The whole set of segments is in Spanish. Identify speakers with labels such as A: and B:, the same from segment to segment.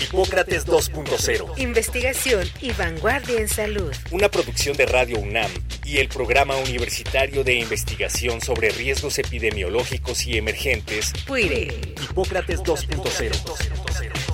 A: Hipócrates 2.0.
B: Investigación y vanguardia en salud.
A: Una producción de Radio UNAM y el Programa Universitario de Investigación sobre Riesgos Epidemiológicos y Emergentes.
B: PUIRE.
A: Hipócrates 2.0.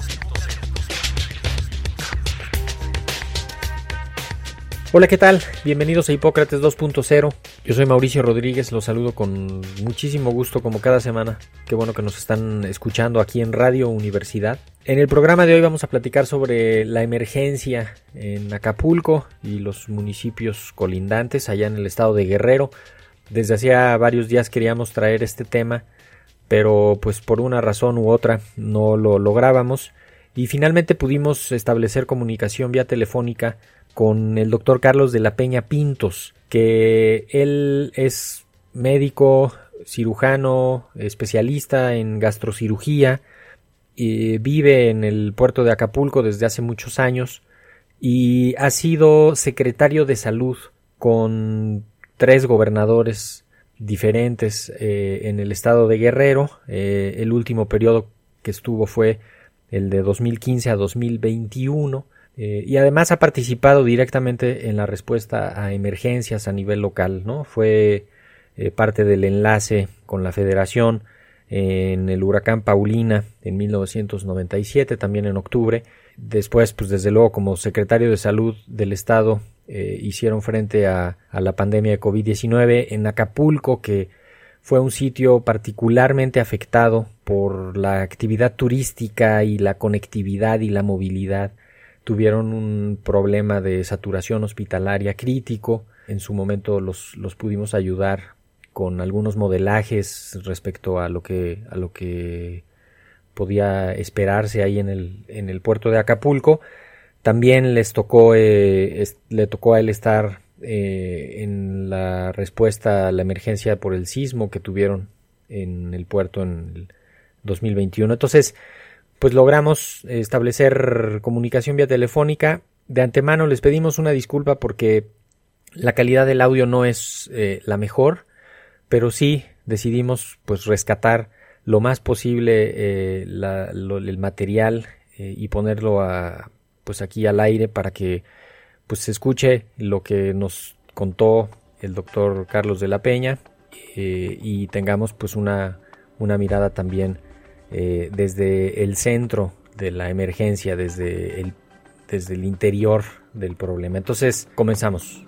C: Hola, ¿qué tal? Bienvenidos a Hipócrates 2.0. Yo soy Mauricio Rodríguez, los saludo con muchísimo gusto como cada semana. Qué bueno que nos están escuchando aquí en Radio Universidad. En el programa de hoy vamos a platicar sobre la emergencia en Acapulco y los municipios colindantes allá en el estado de Guerrero. Desde hacía varios días queríamos traer este tema, pero pues por una razón u otra no lo lográbamos y finalmente pudimos establecer comunicación vía telefónica con el doctor Carlos de la Peña Pintos, que él es médico, cirujano, especialista en gastrocirugía, y vive en el puerto de Acapulco desde hace muchos años y ha sido secretario de salud con tres gobernadores diferentes eh, en el estado de Guerrero. Eh, el último periodo que estuvo fue el de 2015 a 2021 eh, y además ha participado directamente en la respuesta a emergencias a nivel local, ¿no? Fue eh, parte del enlace con la federación en el huracán Paulina en 1997, también en octubre. Después, pues desde luego, como secretario de salud del estado, eh, hicieron frente a, a la pandemia de COVID-19 en Acapulco, que fue un sitio particularmente afectado por la actividad turística y la conectividad y la movilidad tuvieron un problema de saturación hospitalaria crítico. En su momento los, los pudimos ayudar con algunos modelajes respecto a lo que, a lo que podía esperarse ahí en el, en el puerto de Acapulco. También les tocó, eh, le tocó a él estar eh, en la respuesta a la emergencia por el sismo que tuvieron en el puerto en el 2021. Entonces, pues logramos establecer comunicación vía telefónica. De antemano les pedimos una disculpa porque la calidad del audio no es eh, la mejor, pero sí decidimos pues rescatar lo más posible eh, el material y ponerlo a, pues aquí al aire para que pues escuche lo que nos contó el doctor Carlos de la Peña y tengamos pues una, una mirada también eh, desde el centro de la emergencia, desde el, desde el interior del problema. Entonces, comenzamos.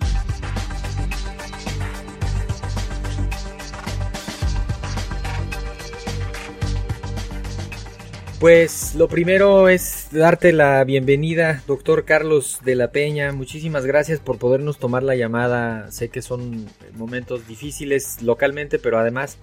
C: Pues lo primero es darte la bienvenida, doctor Carlos de la Peña. Muchísimas gracias por podernos tomar la llamada. Sé que son momentos difíciles localmente, pero además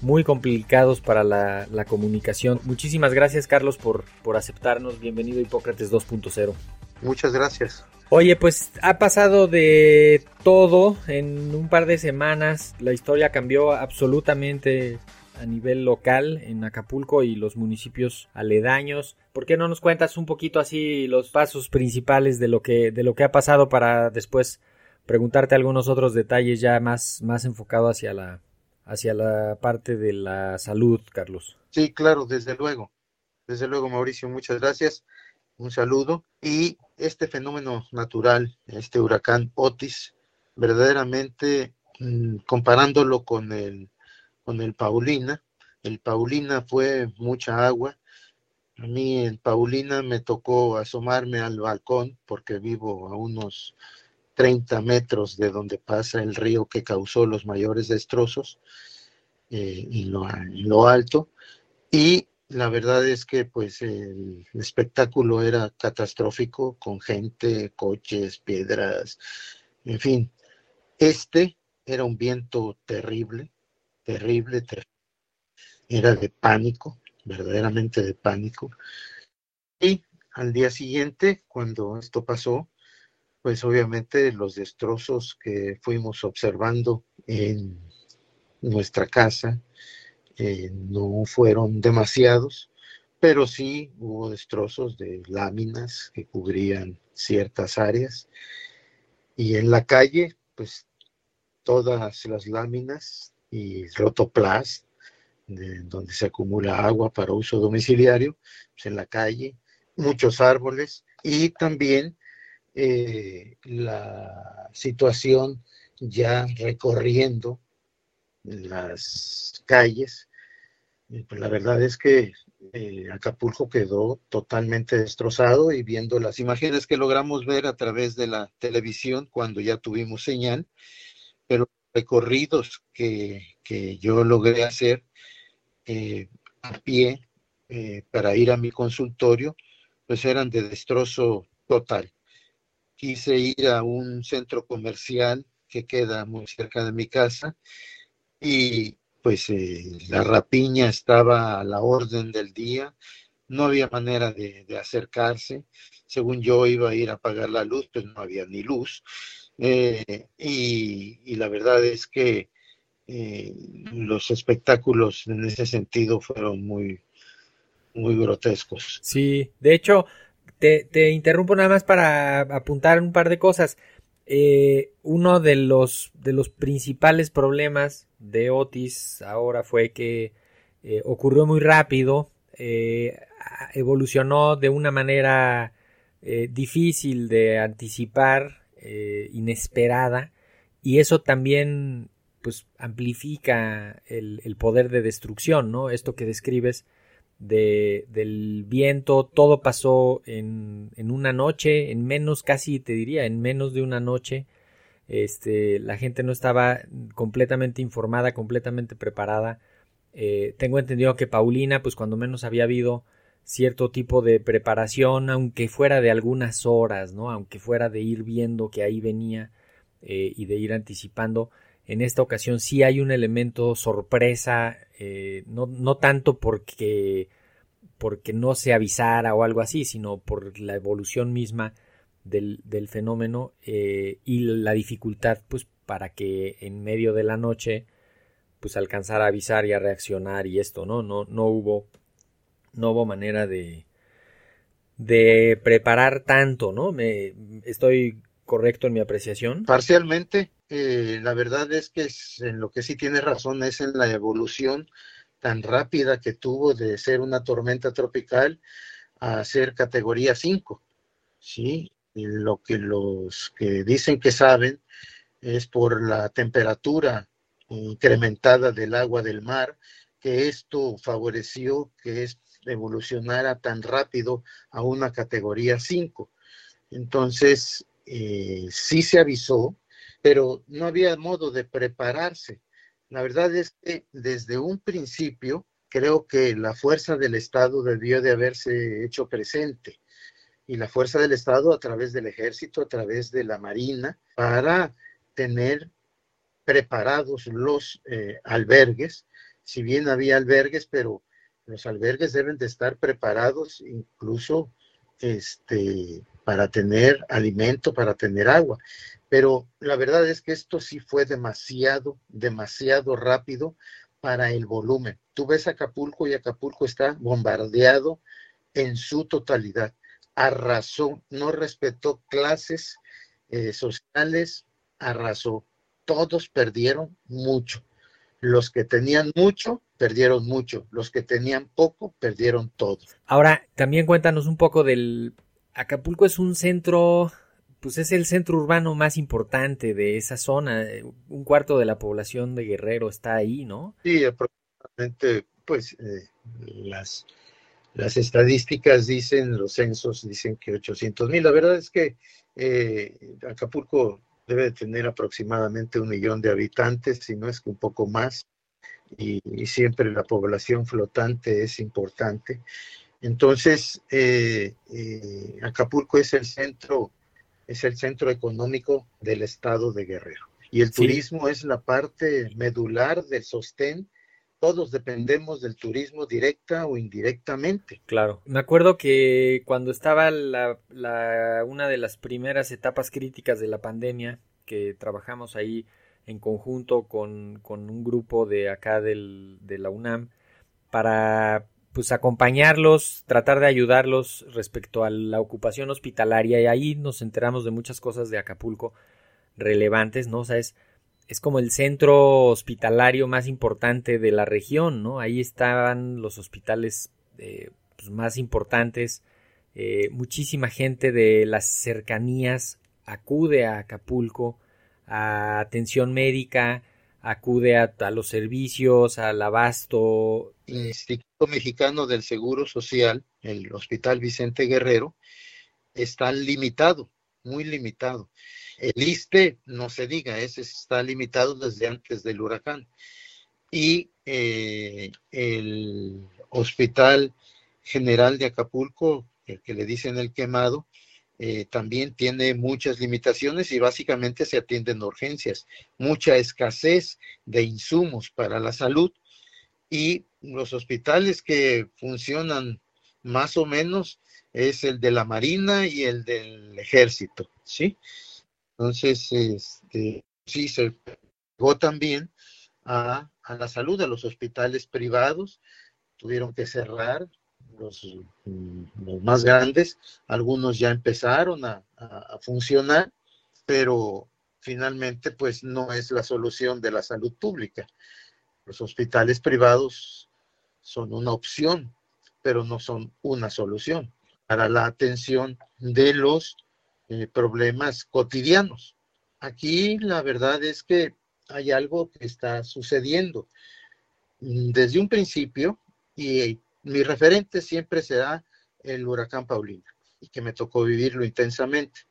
C: muy complicados para la, comunicación. Muchísimas gracias Carlos por, por aceptarnos. Bienvenido a Hipócrates 2.0.
D: Muchas gracias.
C: Oye, pues ha pasado de todo en un par de semanas. La historia cambió absolutamente a nivel local en Acapulco y los municipios aledaños. ¿Por qué no nos cuentas un poquito así los pasos principales de lo que, de lo que ha pasado para después preguntarte algunos otros detalles ya más, más enfocado hacia la, hacia la parte de la salud, Carlos.
D: Sí, claro, desde luego. Desde luego, Mauricio, muchas gracias. Un saludo. Y este fenómeno natural, este huracán Otis, verdaderamente mm, comparándolo con el, con el Paulina, el Paulina fue mucha agua. A mí el Paulina me tocó asomarme al balcón porque vivo a unos 30 metros de donde pasa el río que causó los mayores destrozos eh, en, lo, alto. Y la verdad es que pues el espectáculo era catastrófico con gente, coches, piedras, en fin. Este era un viento terrible, terrible, terrible. Era de pánico, verdaderamente de pánico. Y al día siguiente, cuando esto pasó, pues obviamente los destrozos que fuimos observando en nuestra casa. Eh, no fueron demasiados, pero sí hubo destrozos de láminas que cubrían ciertas áreas. Y en la calle, pues todas las láminas y rotoplast, donde se acumula agua para uso domiciliario, pues en la calle, muchos árboles y también eh, la situación ya recorriendo las calles. Pues la verdad es que eh, Acapulco quedó totalmente destrozado y viendo las imágenes que logramos ver a través de la televisión cuando ya tuvimos señal, pero recorridos que, yo logré hacer eh, a pie eh, para ir a mi consultorio, pues eran de destrozo total. Quise ir a un centro comercial que queda muy cerca de mi casa y pues eh, la rapiña estaba a la orden del día, no había manera de, acercarse, según yo iba a ir a apagar la luz, pues no había ni luz, eh, y, la verdad es que eh, los espectáculos en ese sentido fueron muy, muy grotescos.
C: Sí, de hecho, te, te interrumpo nada más para apuntar un par de cosas. Eh, uno de los, de los principales problemas de Otis ahora fue que eh, ocurrió muy rápido, eh, evolucionó de una manera difícil de anticipar, inesperada, y eso también pues amplifica el, poder de destrucción, ¿no? Esto que describes de, del viento, todo pasó en, en, una noche, en menos, casi te diría, en menos de una noche. Este, la gente no estaba completamente informada, completamente preparada. Eh, tengo entendido que Paulina, pues cuando menos había habido cierto tipo de preparación, aunque fuera de algunas horas, ¿no? Aunque fuera de ir viendo que ahí venía eh, y de ir anticipando. En esta ocasión sí hay un elemento sorpresa, eh, no, no, tanto porque, porque no se avisara o algo así, sino por la evolución misma del, del fenómeno eh, y la dificultad pues para que en medio de la noche pues alcanzara a avisar y a reaccionar y esto, ¿no? No, no hubo, no hubo manera de, de preparar tanto, ¿no? Me, estoy correcto en mi apreciación?
D: Parcialmente, eh, la verdad es que en lo que sí tiene razón es en la evolución tan rápida que tuvo de ser una tormenta tropical a ser categoría 5. ¿sí? lo que los que dicen que saben es por la temperatura incrementada del agua del mar, que esto favoreció que evolucionara tan rápido a una categoría 5. Entonces, eh, sí se avisó, pero no había modo de prepararse. La verdad es que desde un principio creo que la fuerza del Estado debió de haberse hecho presente y la fuerza del Estado a través del ejército, a través de la marina, para tener preparados los eh, albergues, si bien había albergues, pero los albergues deben de estar preparados incluso este, para tener alimento, para tener agua. Pero la verdad es que esto sí fue demasiado, demasiado rápido para el volumen. Tú ves Acapulco y Acapulco está bombardeado en su totalidad. Arrasó, no respetó clases eh, sociales, arrasó. Todos perdieron mucho. Los que tenían mucho, perdieron mucho. Los que tenían poco, perdieron todo.
C: Ahora, también cuéntanos un poco del... Acapulco es un centro, pues es el centro urbano más importante de esa zona. Un cuarto de la población de Guerrero está ahí, ¿no?
D: Sí, aproximadamente, pues eh, las, las estadísticas dicen, los censos dicen que 800 mil. La verdad es que eh, Acapulco debe tener aproximadamente un millón de habitantes, si no es que un poco más, y, siempre la población flotante es importante. Entonces, eh, eh, Acapulco es el centro, es el centro económico del estado de Guerrero. Y el turismo es la parte medular del sostén todos dependemos del turismo directa o indirectamente.
C: Claro. Me acuerdo que cuando estaba la, una de las primeras etapas críticas de la pandemia, que trabajamos ahí en conjunto con, un grupo de acá del, de la UNAM para pues acompañarlos, tratar de ayudarlos respecto a la ocupación hospitalaria y ahí nos enteramos de muchas cosas de Acapulco relevantes, ¿no? O sea, es, es como el centro hospitalario más importante de la región, ¿no? Ahí estaban los hospitales eh, pues, más importantes, eh, muchísima gente de las cercanías acude a Acapulco a atención médica, acude a, los servicios, al abasto.
D: El Instituto Mexicano del Seguro Social, el Hospital Vicente Guerrero, está limitado, muy limitado. El ISTE, no se diga, ese está limitado desde antes del huracán. Y eh, el Hospital General de Acapulco, el que le dicen el quemado, eh, también tiene muchas limitaciones y básicamente se atienden urgencias, mucha escasez de insumos para la salud y los hospitales que funcionan más o menos es el de la Marina y el del Ejército, ¿sí? Entonces, este, sí, se llegó también a, a la salud de los hospitales privados, tuvieron que cerrar, Mm, los, más grandes, algunos ya empezaron a, funcionar, pero finalmente pues no es la solución de la salud pública. Los hospitales privados son una opción, pero no son una solución para la atención de los eh, problemas cotidianos. Aquí la verdad es que hay algo que está sucediendo. Mm, desde un principio, y mi referente siempre será el huracán Paulina, y que me tocó vivirlo intensamente.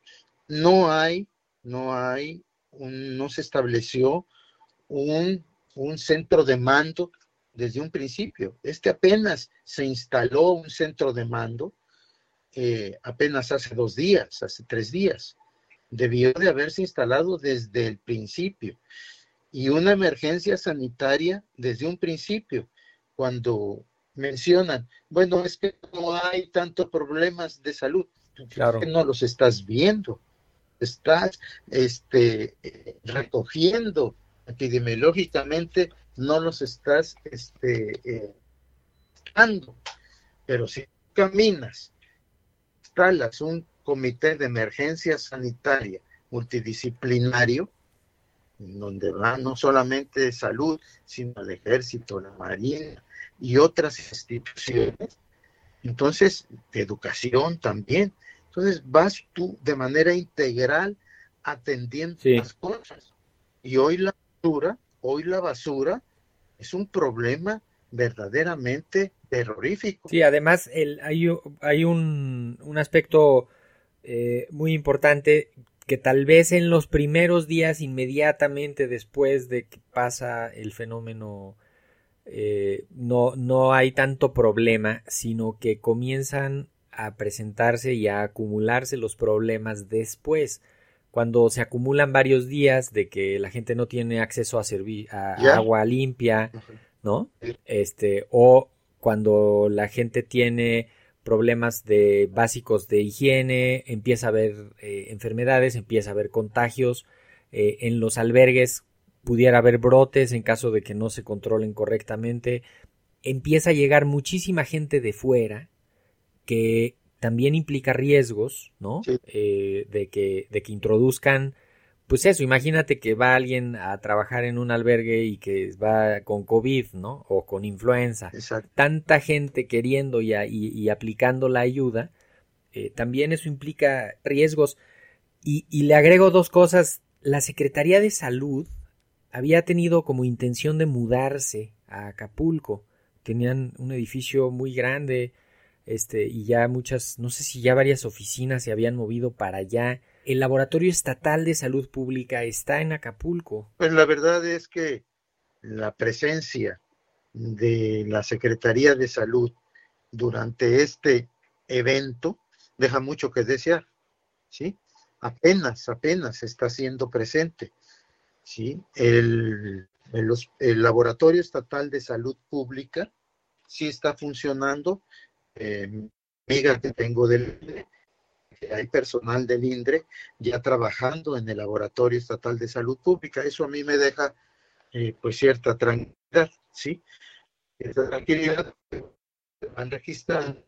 D: No hay, no hay, no se estableció un, centro de mando desde un principio. Este apenas se instaló un centro de mando eh, apenas hace dos días, hace tres días. Debió de haberse instalado desde el principio. Y una emergencia sanitaria desde un principio, cuando mencionan, bueno, es que no hay tantos problemas de salud. Claro. no los estás viendo, estás este, recogiendo epidemiológicamente, no los estás este, eh, dando. Pero si caminas, instalas un comité de emergencia sanitaria multidisciplinario, donde va no solamente salud, sino el ejército, la marina, y otras instituciones. Entonces, de educación también. Entonces, vas tú de manera integral atendiendo las cosas. Y hoy la basura, hoy la basura es un problema verdaderamente terrorífico.
C: Sí, además el, hay, hay un, un aspecto eh, muy importante que tal vez en los primeros días inmediatamente después de que pasa el fenómeno eh, no, no hay tanto problema, sino que comienzan a presentarse y a acumularse los problemas después. Cuando se acumulan varios días de que la gente no tiene acceso a, a agua limpia, ¿no? Este, o cuando la gente tiene problemas de básicos de higiene, empieza a haber eh, enfermedades, empieza a haber contagios. Eh, en los albergues pudiera haber brotes en caso de que no se controlen correctamente. Empieza a llegar muchísima gente de fuera que también implica riesgos, ¿no? Eh, de, que, de que introduzcan, pues eso, imagínate que va alguien a trabajar en un albergue y que va con COVID, ¿no? O con influenza. Tanta gente queriendo y, y, aplicando la ayuda, eh, también eso implica riesgos. Y, y le agrego dos cosas. La Secretaría de Salud había tenido como intención de mudarse a Acapulco. Tenían un edificio muy grande, este, y ya muchas, no sé si ya varias oficinas se habían movido para allá. El Laboratorio Estatal de Salud Pública está en Acapulco.
D: Pues la verdad es que la presencia de la Secretaría de Salud durante este evento deja mucho que desear, ¿sí? Apenas, apenas está siendo presente. ¿sí? El, Laboratorio Estatal de Salud Pública sí está funcionando. Eh, amiga que tengo del que hay personal del INDRE ya trabajando en el Laboratorio Estatal de Salud Pública. Eso a mí me deja eh, pues cierta tranquilidad, ¿sí? Esa tranquilidad van registrando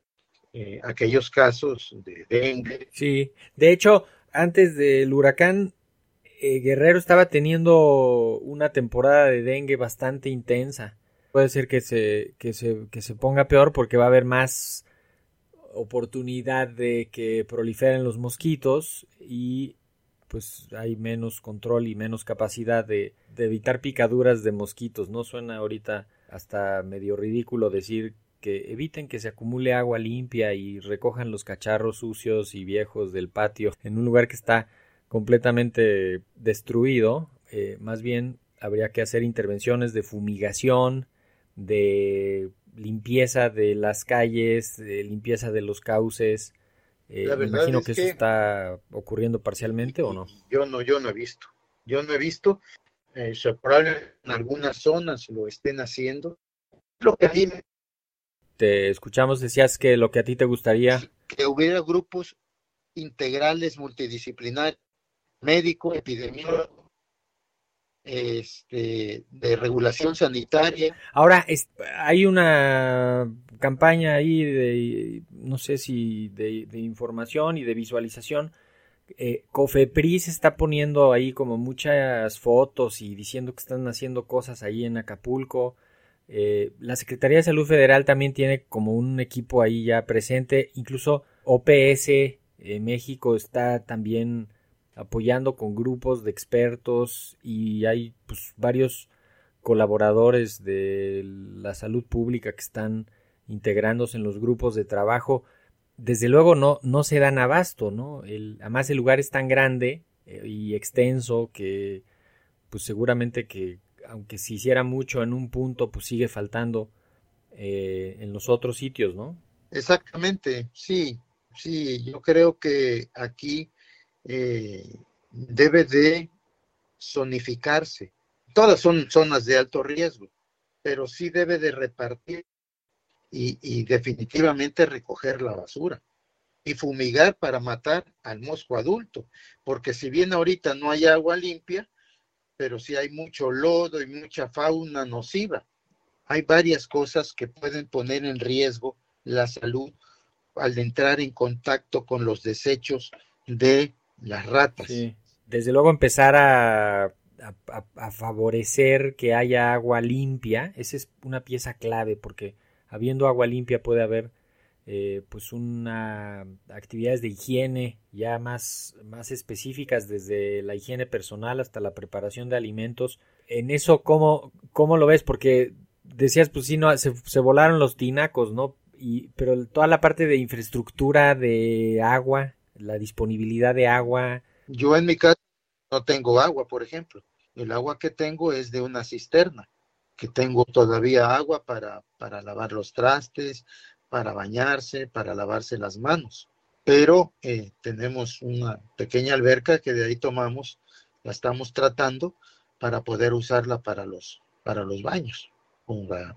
D: eh, aquellos casos de dengue.
C: Sí, de hecho, antes del huracán, eh, Guerrero estaba teniendo una temporada de dengue bastante intensa. Puede ser que se, que se, que se ponga peor porque va a haber más oportunidad de que proliferen los mosquitos y pues hay menos control y menos capacidad de, evitar picaduras de mosquitos. No suena ahorita hasta medio ridículo decir que eviten que se acumule agua limpia y recojan los cacharros sucios y viejos del patio en un lugar que está completamente destruido. Eh, más bien habría que hacer intervenciones de fumigación, de limpieza de las calles, de limpieza de los cauces. Eh, me imagino que, eso está ocurriendo parcialmente o no.
D: Yo no, yo no he visto. Yo no he visto. Eh, probablemente en algunas zonas lo estén haciendo. Lo que a mí
C: Te escuchamos, decías que lo que a ti te gustaría.
D: Que hubiera grupos integrales multidisciplinarios, médico, epidemiólogo, este, de regulación sanitaria.
C: Ahora, hay una campaña ahí de, no sé si de, información y de visualización. Eh, Cofepris está poniendo ahí como muchas fotos y diciendo que están haciendo cosas ahí en Acapulco. Eh, la Secretaría de Salud Federal también tiene como un equipo ahí ya presente. Incluso OPS México está también apoyando con grupos de expertos y hay pues, varios colaboradores de la salud pública que están integrándose en los grupos de trabajo. Desde luego no, no se dan abasto, ¿no? El, además el lugar es tan grande eh, y extenso que pues seguramente que aunque se hiciera mucho en un punto, pues sigue faltando eh, en los otros sitios, ¿no?
D: Exactamente, sí, sí, yo creo que aquí eh, debe de zonificarse. Todas son zonas de alto riesgo, pero sí debe de repartir y, definitivamente recoger la basura y fumigar para matar al mosco adulto, porque si bien ahorita no hay agua limpia, pero sí hay mucho lodo y mucha fauna nociva. Hay varias cosas que pueden poner en riesgo la salud al entrar en contacto con los desechos de las ratas.
C: Desde luego empezar a, favorecer que haya agua limpia, esa es una pieza clave porque habiendo agua limpia puede haber eh, pues una actividades de higiene ya más, más específicas desde la higiene personal hasta la preparación de alimentos. En eso, ¿cómo, cómo lo ves? Porque decías, pues sí, no, se, se volaron los tinacos, ¿no? Y, pero toda la parte de infraestructura de agua, la disponibilidad de agua.
D: Yo en mi casa no tengo agua, por ejemplo. El agua que tengo es de una cisterna, que tengo todavía agua para, para lavar los trastes, para bañarse, para lavarse las manos. Pero eh, tenemos una pequeña alberca que de ahí tomamos, la estamos tratando para poder usarla para los, para los baños,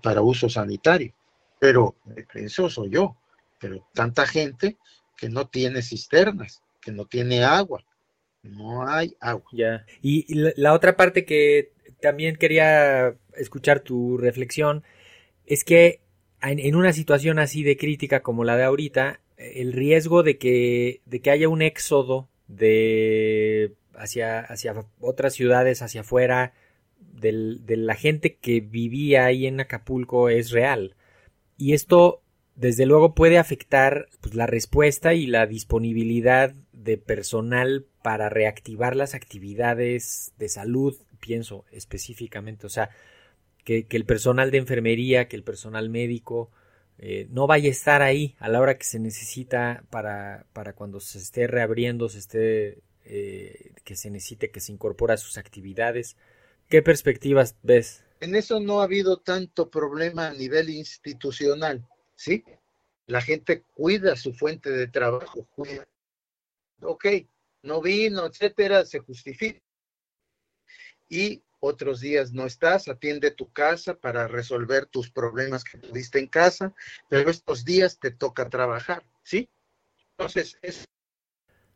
D: para uso sanitario. Pero eso soy yo. Pero tanta gente que no tiene cisternas, que no tiene agua. No hay agua.
C: Ya. Y, la, otra parte que también quería escuchar tu reflexión es que en, una situación así de crítica como la de ahorita, el riesgo de que, de que haya un éxodo de hacia, hacia otras ciudades, hacia afuera, de la gente que vivía ahí en Acapulco es real. Y esto desde luego puede afectar pues, la respuesta y la disponibilidad de personal para reactivar las actividades de salud, pienso específicamente, o sea, que, el personal de enfermería, que el personal médico eh, no vaya a estar ahí a la hora que se necesita para, para cuando se esté reabriendo, se esté, eh, que se necesite que se incorpore a sus actividades. ¿Qué perspectivas ves?
D: En eso no ha habido tanto problema a nivel institucional ¿sí? La gente cuida su fuente de trabajo. Ok, no vino, etcétera, se justifica. Y otros días no estás, atiende tu casa para resolver tus problemas que tuviste en casa, pero estos días te toca trabajar, ¿sí? Entonces, es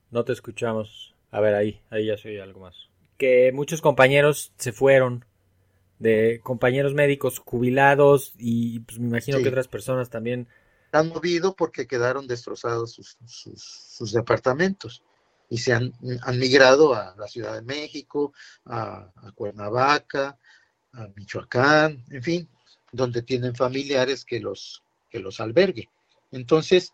C: No te escuchamos. A ver, ahí, ahí ya soy algo más. Que muchos compañeros se fueron, de compañeros médicos jubilados y pues me imagino
D: Sí.
C: que otras personas también.
D: Han movido porque quedaron destrozados sus, sus, sus departamentos y se han, han migrado a la Ciudad de México, a, a Cuernavaca, a Michoacán, en fin, donde tienen familiares que los, que los albergue. Entonces,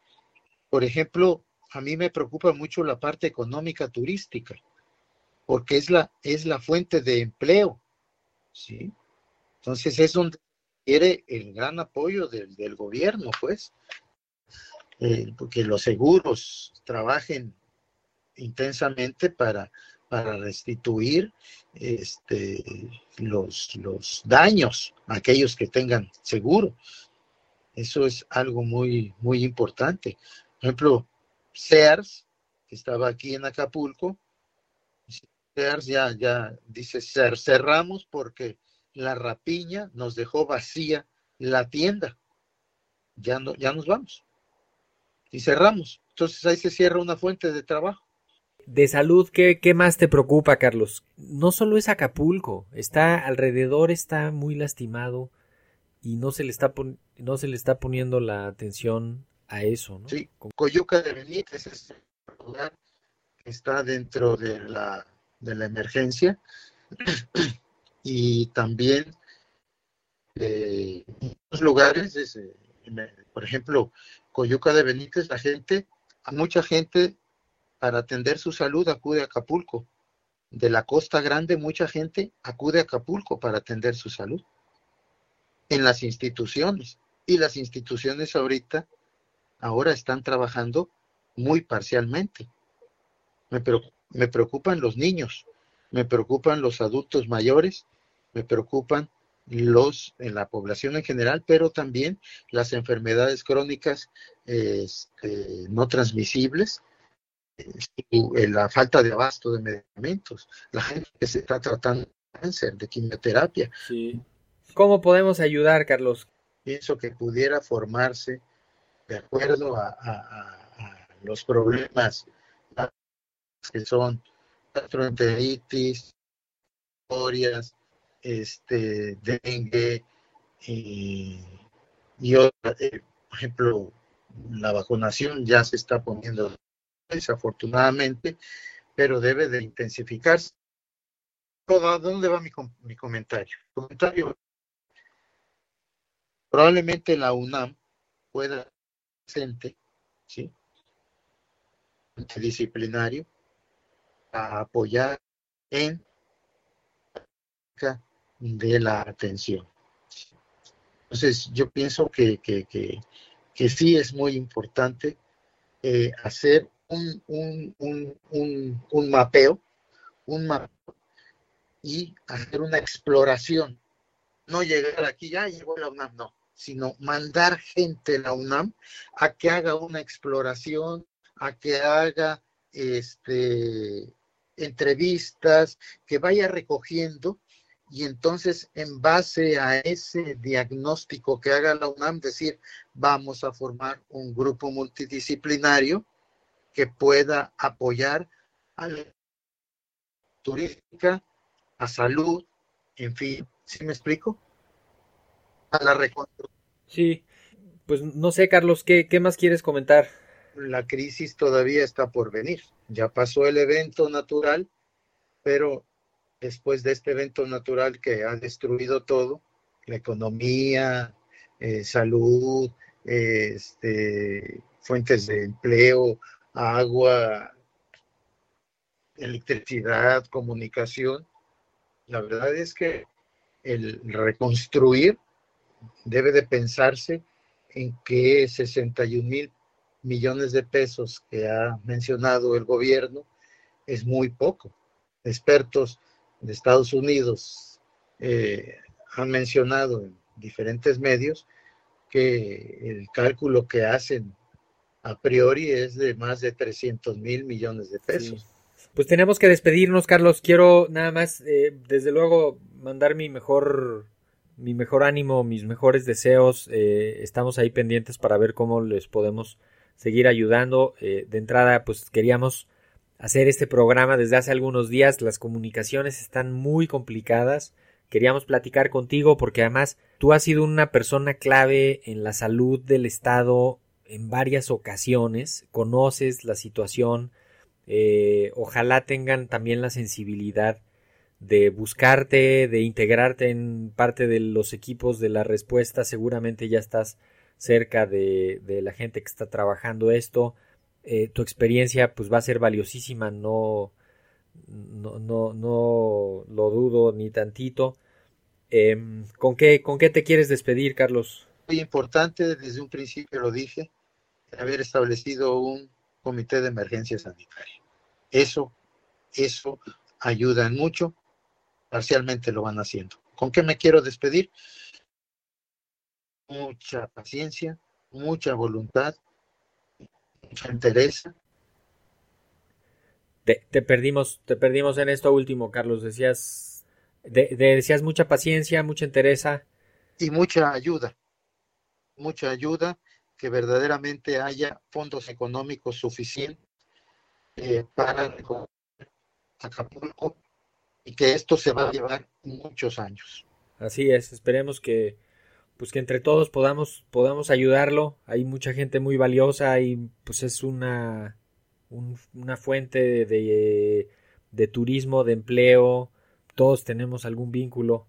D: por ejemplo, a mí me preocupa mucho la parte económica turística, porque es la, es la fuente de empleo, ¿sí? Entonces es donde quiere el gran apoyo del, del gobierno, pues, eh, porque los seguros trabajen intensamente para, para restituir este, los, los daños a aquellos que tengan seguro. Eso es algo muy, muy importante. Por ejemplo, Sears, que estaba aquí en Acapulco, Sears ya, ya dice, "Cer- cerramos porque la rapiña nos dejó vacía la tienda. Ya, no, ya nos vamos. Y cerramos. Entonces ahí se cierra una fuente de trabajo.
C: De salud, ¿qué, qué más te preocupa, Carlos? No solo es Acapulco, está alrededor, está muy lastimado y no se le está, no se le está poniendo la atención a eso, ¿no?
D: Sí, Coyuca de Benítez es el lugar que está dentro de la, de la emergencia. Y también eh, en otros lugares, por ejemplo, Coyuca de Benítez, la gente, a mucha gente para atender su salud acude a Acapulco. De la Costa Grande, mucha gente acude a Acapulco para atender su salud. En las instituciones. Y las instituciones ahorita, ahora están trabajando muy parcialmente. Me, preocu- me preocupan los niños, me preocupan los adultos mayores, me preocupan los en la población en general, pero también las enfermedades crónicas este, no transmisibles, su- eh, la falta de abasto de medicamentos, la gente que se está tratando de cáncer, de quimioterapia.
C: Sí. ¿Cómo podemos ayudar, Carlos?
D: Pienso que pudiera formarse de acuerdo a, a- a- a los problemas que son gastroenteritis, este, dengue y, y otra, eh, por ejemplo, la vacunación ya se está poniendo desafortunadamente, pero debe de intensificarse. ¿A dónde va mi, mi comentario? Comentario probablemente la UNAM pueda presente, ¿sí? Multidisciplinario a apoyar en de la atención. Entonces, yo pienso que, que, que, que sí es muy importante eh, hacer un, un, un, un, mapeo, un mapeo y hacer una exploración. No llegar aquí, ya llegó la UNAM, no, sino mandar gente a la UNAM a que haga una exploración, a que haga este, entrevistas, que vaya recogiendo y entonces en base a ese diagnóstico que haga la UNAM, decir, vamos a formar un grupo multidisciplinario que pueda apoyar a la turística, a salud, en fin, ¿sí me explico? A la reconstrucción.
C: Sí, pues no sé, Carlos, ¿qué, qué más quieres comentar?
D: La crisis todavía está por venir. Ya pasó el evento natural, pero después de este evento natural que ha destruido todo, la economía, eh, salud, eh, este, fuentes de empleo, agua, electricidad, comunicación, la verdad es que el reconstruir debe de pensarse en que 61 mil millones de pesos que ha mencionado el gobierno es muy poco. Expertos de Estados Unidos eh, han mencionado en diferentes medios que el cálculo que hacen a priori es de más de 300 mil millones de pesos.
C: Pues tenemos que despedirnos, Carlos. Quiero nada más, eh, desde luego, mandar mi mejor, mi mejor ánimo, mis mejores deseos. Eh, estamos ahí pendientes para ver cómo les podemos seguir ayudando. Eh, de entrada, pues queríamos hacer este programa desde hace algunos días. Las comunicaciones están muy complicadas. Queríamos platicar contigo porque además tú has sido una persona clave en la salud del Estado en varias ocasiones. Conoces la situación. Eh, ojalá tengan también la sensibilidad de buscarte, de integrarte en parte de los equipos de la respuesta. Seguramente ya estás cerca de, la gente que está trabajando esto. Eh, tu experiencia pues va a ser valiosísima, no, no, no, no lo dudo ni tantito. Em, ¿con, qué, ¿Con qué te quieres despedir, Carlos?
D: Muy importante, desde un principio lo dije, haber establecido un comité de emergencia sanitaria. Eso, eso ayuda mucho, parcialmente lo van haciendo. ¿Con qué me quiero despedir? Mucha paciencia, mucha voluntad, mucha interés.
C: Te, te, perdimos, te perdimos en esto último, Carlos. Decías, de, de, decías mucha paciencia, mucha interés
D: y mucha ayuda, mucha ayuda, que verdaderamente haya fondos económicos suficientes eh, para Acapulco y que esto se va a llevar muchos años.
C: Así es, esperemos que pues que entre todos podamos podamos ayudarlo. Hay mucha gente muy valiosa y pues es una un, una fuente de, de turismo, de empleo. Todos tenemos algún vínculo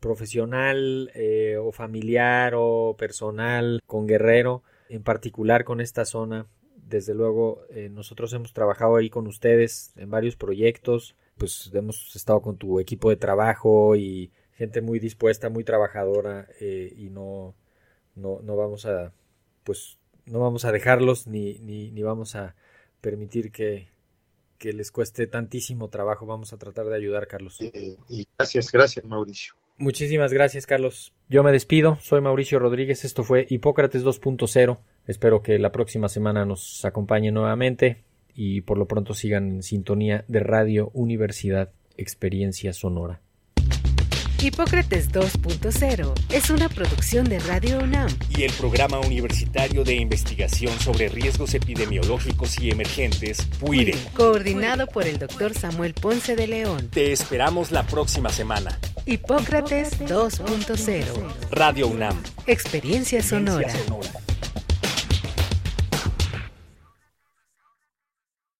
C: profesional eh, o familiar o personal con Guerrero, en particular con esta zona. Desde luego, eh, nosotros hemos trabajado ahí con ustedes en varios proyectos, pues hemos estado con tu equipo de trabajo y gente muy dispuesta, muy trabajadora eh, y no, no, no vamos a, pues no vamos a dejarlos ni, ni, ni vamos a permitir que, que les cueste tantísimo trabajo. Vamos a tratar de ayudar, Carlos.
D: y gracias, gracias, Mauricio.
C: Muchísimas gracias, Carlos. Yo me despido. Soy Mauricio Rodríguez. Esto fue Hipócrates 2.0. Espero que la próxima semana nos acompañe nuevamente y por lo pronto sigan en sintonía de Radio Universidad Experiencia Sonora.
B: Hipócrates 2.0 es una producción de Radio UNAM
A: y el Programa Universitario de Investigación sobre Riesgos Epidemiológicos y Emergentes, PUIRE,
B: coordinado por el doctor Samuel Ponce de León.
A: Te esperamos la próxima semana.
B: Hipócrates 2.0
A: Radio UNAM.
B: Experiencia sonora.
A: Experiencia sonora.